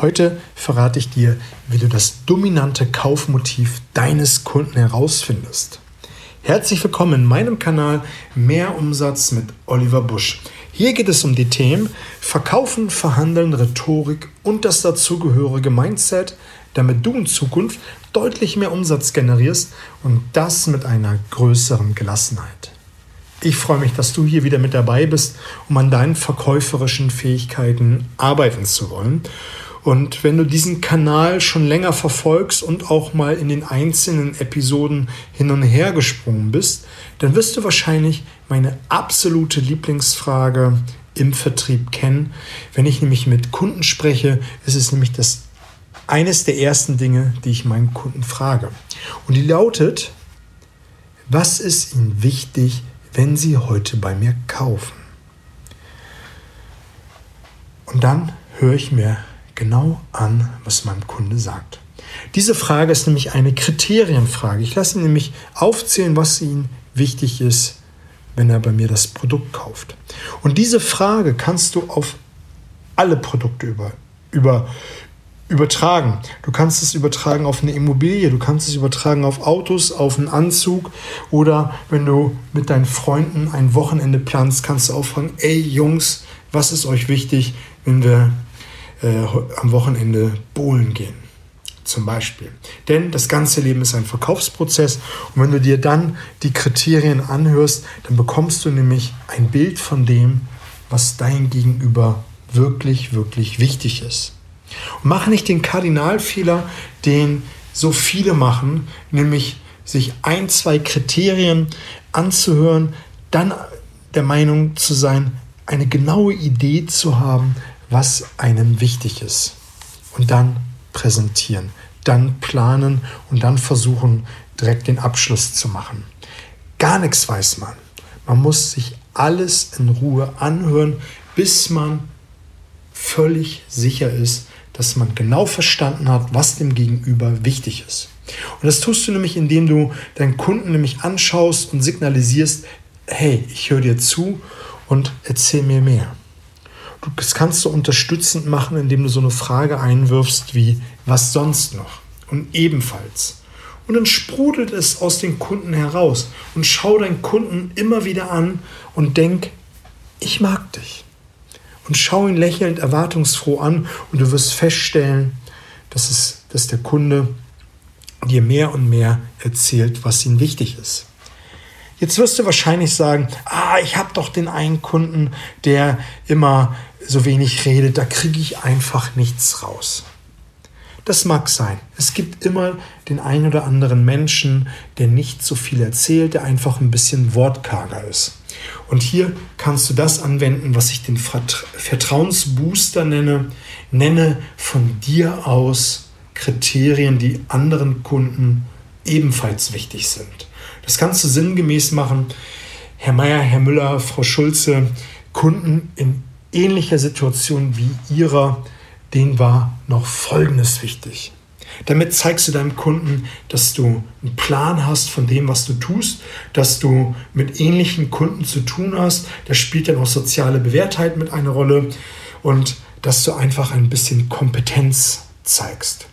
Heute verrate ich dir, wie du das dominante Kaufmotiv deines Kunden herausfindest. Herzlich willkommen in meinem Kanal Mehr Umsatz mit Oliver Busch. Hier geht es um die Themen Verkaufen, Verhandeln, Rhetorik und das dazugehörige Mindset, damit du in Zukunft deutlich mehr Umsatz generierst und das mit einer größeren Gelassenheit. Ich freue mich, dass du hier wieder mit dabei bist, um an deinen verkäuferischen Fähigkeiten arbeiten zu wollen. Und wenn du diesen Kanal schon länger verfolgst und auch mal in den einzelnen Episoden hin und her gesprungen bist, dann wirst du wahrscheinlich meine absolute Lieblingsfrage im Vertrieb kennen. Wenn ich nämlich mit Kunden spreche, ist es nämlich das eines der ersten Dinge, die ich meinen Kunden frage. Und die lautet, was ist ihnen wichtig, wenn sie heute bei mir kaufen? Und dann höre ich mir genau an, was mein Kunde sagt. Diese Frage ist nämlich eine Kriterienfrage. Ich lasse ihn nämlich aufzählen, was ihm wichtig ist, wenn er bei mir das Produkt kauft. Und diese Frage kannst du auf alle Produkte über, über, übertragen. Du kannst es übertragen auf eine Immobilie, du kannst es übertragen auf Autos, auf einen Anzug oder wenn du mit deinen Freunden ein Wochenende planst, kannst du auch fragen, ey Jungs, was ist euch wichtig, wenn wir äh, am Wochenende bowlen gehen. Zum Beispiel. Denn das ganze Leben ist ein Verkaufsprozess und wenn du dir dann die Kriterien anhörst, dann bekommst du nämlich ein Bild von dem, was dein Gegenüber wirklich, wirklich wichtig ist. Und mache nicht den Kardinalfehler, den so viele machen, nämlich sich ein, zwei Kriterien anzuhören, dann der Meinung zu sein, eine genaue Idee zu haben, was einem wichtig ist. Und dann präsentieren, dann planen und dann versuchen, direkt den Abschluss zu machen. Gar nichts weiß man. Man muss sich alles in Ruhe anhören, bis man völlig sicher ist, dass man genau verstanden hat, was dem Gegenüber wichtig ist. Und das tust du nämlich, indem du deinen Kunden nämlich anschaust und signalisierst, hey, ich höre dir zu und erzähl mir mehr. Das kannst du unterstützend machen, indem du so eine Frage einwirfst wie, was sonst noch? Und ebenfalls. Und dann sprudelt es aus den Kunden heraus. Und schau deinen Kunden immer wieder an und denk, ich mag dich. Und schau ihn lächelnd erwartungsfroh an und du wirst feststellen, dass, es, dass der Kunde dir mehr und mehr erzählt, was ihm wichtig ist. Jetzt wirst du wahrscheinlich sagen, ah, ich habe doch den einen Kunden, der immer so wenig redet, da kriege ich einfach nichts raus. Das mag sein. Es gibt immer den einen oder anderen Menschen, der nicht so viel erzählt, der einfach ein bisschen wortkarger ist. Und hier kannst du das anwenden, was ich den Vertrauensbooster nenne. Nenne von dir aus Kriterien, die anderen Kunden ebenfalls wichtig sind. Das kannst du sinngemäß machen. Herr Meier, Herr Müller, Frau Schulze, Kunden in ähnlicher Situation wie ihrer, denen war noch Folgendes wichtig. Damit zeigst du deinem Kunden, dass du einen Plan hast von dem, was du tust, dass du mit ähnlichen Kunden zu tun hast. Da spielt dann auch soziale Bewährtheit mit eine Rolle und dass du einfach ein bisschen Kompetenz zeigst.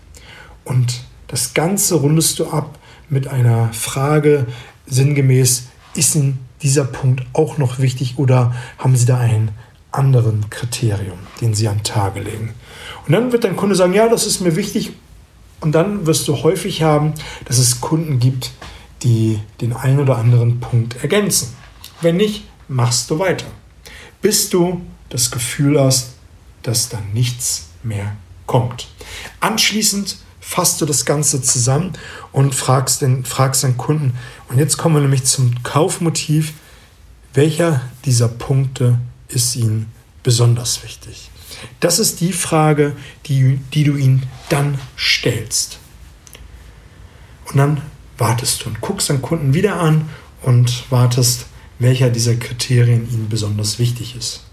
Und das Ganze rundest du ab mit einer Frage sinngemäß, ist Ihnen dieser Punkt auch noch wichtig oder haben Sie da einen anderen Kriterium, den Sie an Tage legen. Und dann wird dein Kunde sagen, ja, das ist mir wichtig. Und dann wirst du häufig haben, dass es Kunden gibt, die den einen oder anderen Punkt ergänzen. Wenn nicht, machst du weiter, bis du das Gefühl hast, dass da nichts mehr kommt. Anschließend fasst du das Ganze zusammen und fragst den, fragst den Kunden. Und jetzt kommen wir nämlich zum Kaufmotiv. Welcher dieser Punkte ist Ihnen besonders wichtig? Das ist die Frage, die, die du ihn dann stellst. Und dann wartest du und guckst deinen Kunden wieder an und wartest, welcher dieser Kriterien ihnen besonders wichtig ist.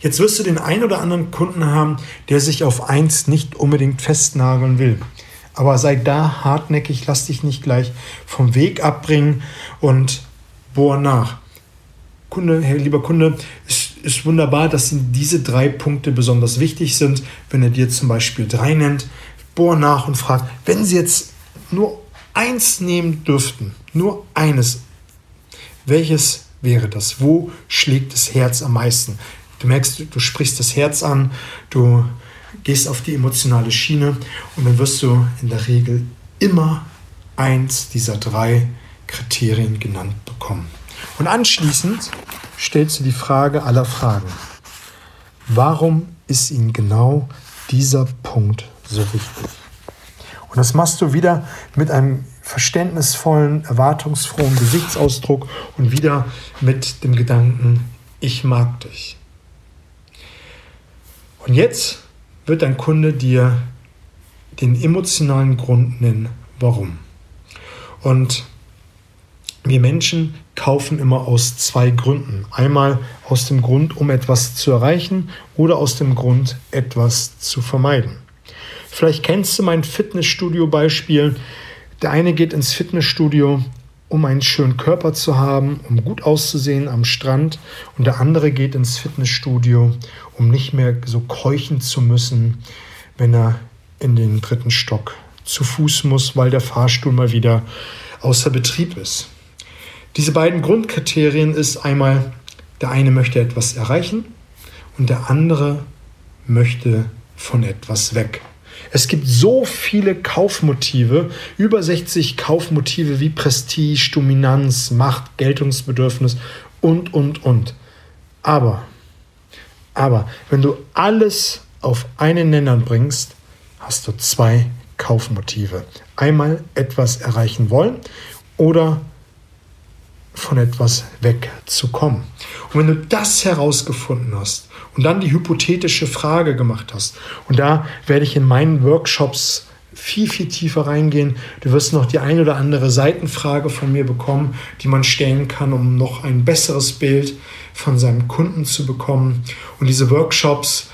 Jetzt wirst du den einen oder anderen Kunden haben, der sich auf eins nicht unbedingt festnageln will. Aber sei da hartnäckig, lass dich nicht gleich vom Weg abbringen und bohr nach. Kunde, hey, lieber Kunde, ist wunderbar, dass diese drei Punkte besonders wichtig sind. Wenn er dir zum Beispiel drei nennt, bohr nach und frag, wenn sie jetzt nur eins nehmen dürften, nur eines, welches wäre das? Wo schlägt das Herz am meisten? Du merkst, du sprichst das Herz an, du gehst auf die emotionale Schiene und dann wirst du in der Regel immer eins dieser drei Kriterien genannt bekommen. Und anschließend stellst du die Frage aller Fragen. Warum ist Ihnen genau dieser Punkt so wichtig? Und das machst du wieder mit einem verständnisvollen, erwartungsfrohen Gesichtsausdruck und wieder mit dem Gedanken, ich mag dich. Und jetzt wird dein Kunde dir den emotionalen Grund nennen, warum. Und wir Menschen kaufen immer aus zwei Gründen. Einmal aus dem Grund, um etwas zu erreichen oder aus dem Grund, etwas zu vermeiden. Vielleicht kennst du mein Fitnessstudio-Beispiel. Der eine geht ins Fitnessstudio, um einen schönen Körper zu haben, um gut auszusehen am Strand. Und der andere geht ins Fitnessstudio, um nicht mehr so keuchen zu müssen, wenn er in den dritten Stock zu Fuß muss, weil der Fahrstuhl mal wieder außer Betrieb ist. Diese beiden Grundkriterien ist einmal, der eine möchte etwas erreichen und der andere möchte von etwas weg. Es gibt so viele Kaufmotive, über 60 Kaufmotive wie Prestige, Dominanz, Macht, Geltungsbedürfnis und, und, und. Aber, aber, wenn du alles auf einen Nenner bringst, hast du zwei Kaufmotive. Einmal etwas erreichen wollen oder von etwas wegzukommen. Und wenn du das herausgefunden hast und dann die hypothetische Frage gemacht hast, und da werde ich in meinen Workshops viel, viel tiefer reingehen. Du wirst noch die ein oder andere Seitenfrage von mir bekommen, die man stellen kann, um noch ein besseres Bild von seinem Kunden zu bekommen. Und diese Workshops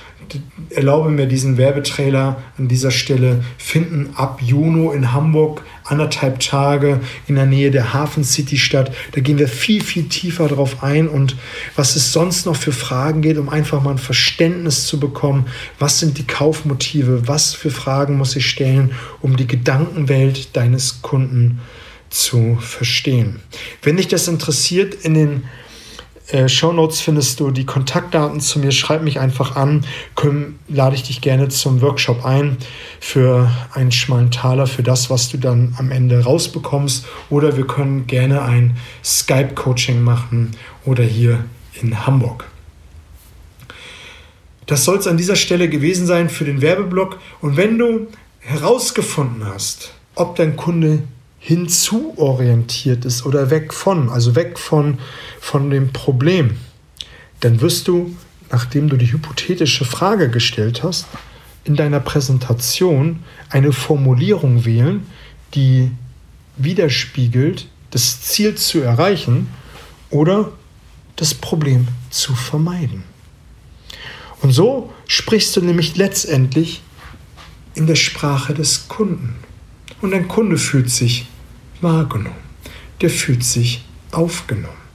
erlaube mir diesen Werbetrailer an dieser Stelle, finden ab Juni in Hamburg anderthalb Tage in der Nähe der Hafen City statt. Da gehen wir viel, viel tiefer drauf ein und was es sonst noch für Fragen geht, um einfach mal ein Verständnis zu bekommen. Was sind die Kaufmotive? Was für Fragen muss ich stellen, um die Gedankenwelt deines Kunden zu verstehen? Wenn dich das interessiert, in den äh, Show Notes findest du die Kontaktdaten zu mir. Schreib mich einfach an. Komm, lade ich dich gerne zum Workshop ein für einen schmalen Taler für das, was du dann am Ende rausbekommst. Oder wir können gerne ein Skype-Coaching machen oder hier in Hamburg. Das soll es an dieser Stelle gewesen sein für den Werbeblock. Und wenn du herausgefunden hast, ob dein Kunde hinzuorientiert ist oder weg von, also weg von, von dem Problem, dann wirst du, nachdem du die hypothetische Frage gestellt hast, in deiner Präsentation eine Formulierung wählen, die widerspiegelt, das Ziel zu erreichen oder das Problem zu vermeiden. Und so sprichst du nämlich letztendlich in der Sprache des Kunden. Und ein Kunde fühlt sich wahrgenommen. Der fühlt sich aufgenommen.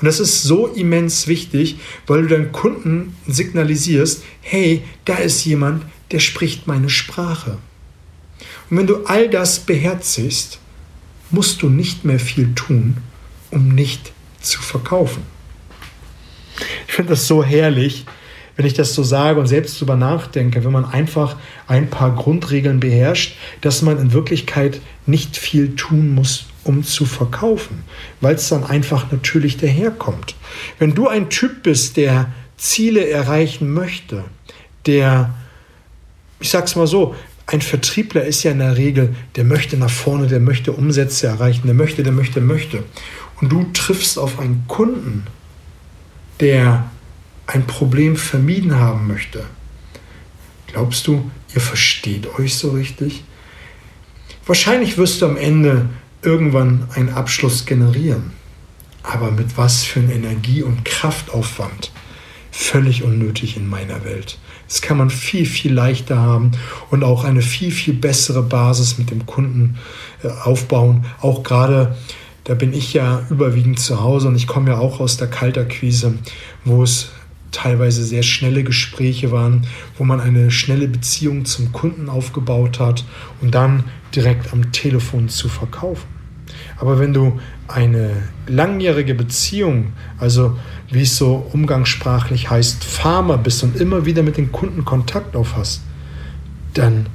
Und das ist so immens wichtig, weil du deinen Kunden signalisierst, hey, da ist jemand, der spricht meine Sprache. Und wenn du all das beherzigst, musst du nicht mehr viel tun, um nicht zu verkaufen. Ich finde das so herrlich, wenn ich das so sage und selbst darüber nachdenke, wenn man einfach ein paar Grundregeln beherrscht, dass man in Wirklichkeit nicht viel tun muss, um zu verkaufen, weil es dann einfach natürlich daherkommt. Wenn du ein Typ bist, der Ziele erreichen möchte, der, ich sag's mal so, ein Vertriebler ist ja in der Regel, der möchte nach vorne, der möchte Umsätze erreichen, der möchte, der möchte, möchte. Und du triffst auf einen Kunden, der ein Problem vermieden haben möchte, glaubst du, ihr versteht euch so richtig? Wahrscheinlich wirst du am Ende irgendwann einen Abschluss generieren. Aber mit was für einem Energie- und Kraftaufwand? Völlig unnötig in meiner Welt. Das kann man viel, viel leichter haben und auch eine viel, viel bessere Basis mit dem Kunden äh, aufbauen. Auch gerade, da bin ich ja überwiegend zu Hause und ich komme ja auch aus der Kalterquise, wo es teilweise sehr schnelle Gespräche waren, wo man eine schnelle Beziehung zum Kunden aufgebaut hat und dann direkt am Telefon zu verkaufen. Aber wenn du eine langjährige Beziehung, also wie es so umgangssprachlich heißt, Farmer bist und immer wieder mit den Kunden Kontakt aufhast, dann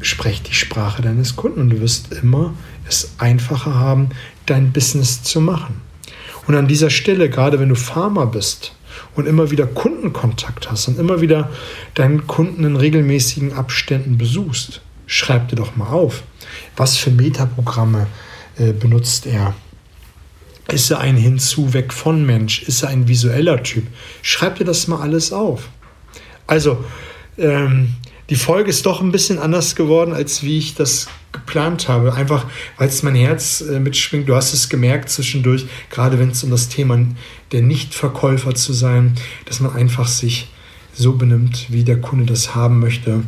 sprech die Sprache deines Kunden und du wirst immer es einfacher haben, dein Business zu machen. Und an dieser Stelle, gerade wenn du Farmer bist und immer wieder Kundenkontakt hast und immer wieder deinen Kunden in regelmäßigen Abständen besuchst, schreib dir doch mal auf, was für Metaprogramme äh, benutzt er. Ist er ein Hinzu, weg von Mensch? Ist er ein visueller Typ? Schreib dir das mal alles auf. Also, ähm, die Folge ist doch ein bisschen anders geworden, als wie ich das geplant habe. Einfach, weil es mein Herz äh, mitschwingt. Du hast es gemerkt zwischendurch, gerade wenn es um das Thema der Nichtverkäufer zu sein, dass man einfach sich so benimmt, wie der Kunde das haben möchte,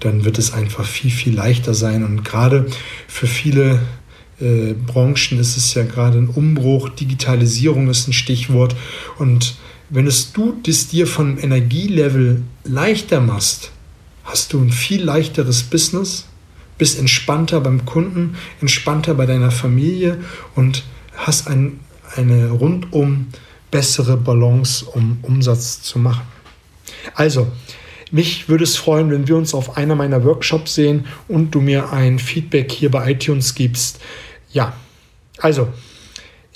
dann wird es einfach viel, viel leichter sein. Und gerade für viele äh, Branchen ist es ja gerade ein Umbruch, Digitalisierung ist ein Stichwort. Und wenn es du das dir von Energielevel leichter machst, hast du ein viel leichteres Business, bist entspannter beim Kunden, entspannter bei deiner Familie und hast ein, eine rundum bessere Balance, um Umsatz zu machen. Also, mich würde es freuen, wenn wir uns auf einer meiner Workshops sehen und du mir ein Feedback hier bei iTunes gibst. Ja, also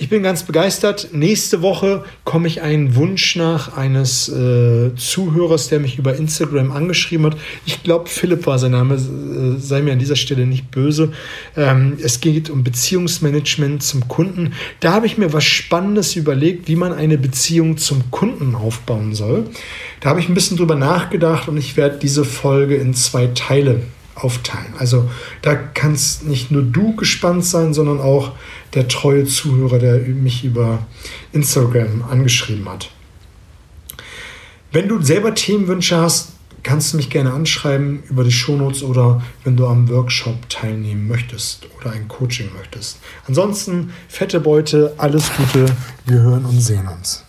ich bin ganz begeistert. Nächste Woche komme ich einen Wunsch nach eines äh, Zuhörers, der mich über Instagram angeschrieben hat. Ich glaube, Philipp war sein Name, äh, sei mir an dieser Stelle nicht böse. Ähm, es geht um Beziehungsmanagement zum Kunden. Da habe ich mir was Spannendes überlegt, wie man eine Beziehung zum Kunden aufbauen soll. Da habe ich ein bisschen drüber nachgedacht und ich werde diese Folge in zwei Teile aufteilen. Also da kannst nicht nur du gespannt sein, sondern auch der treue Zuhörer, der mich über Instagram angeschrieben hat. Wenn du selber Themenwünsche hast, kannst du mich gerne anschreiben über die Shownotes oder wenn du am Workshop teilnehmen möchtest oder ein Coaching möchtest. Ansonsten fette Beute, alles Gute, wir hören und sehen uns.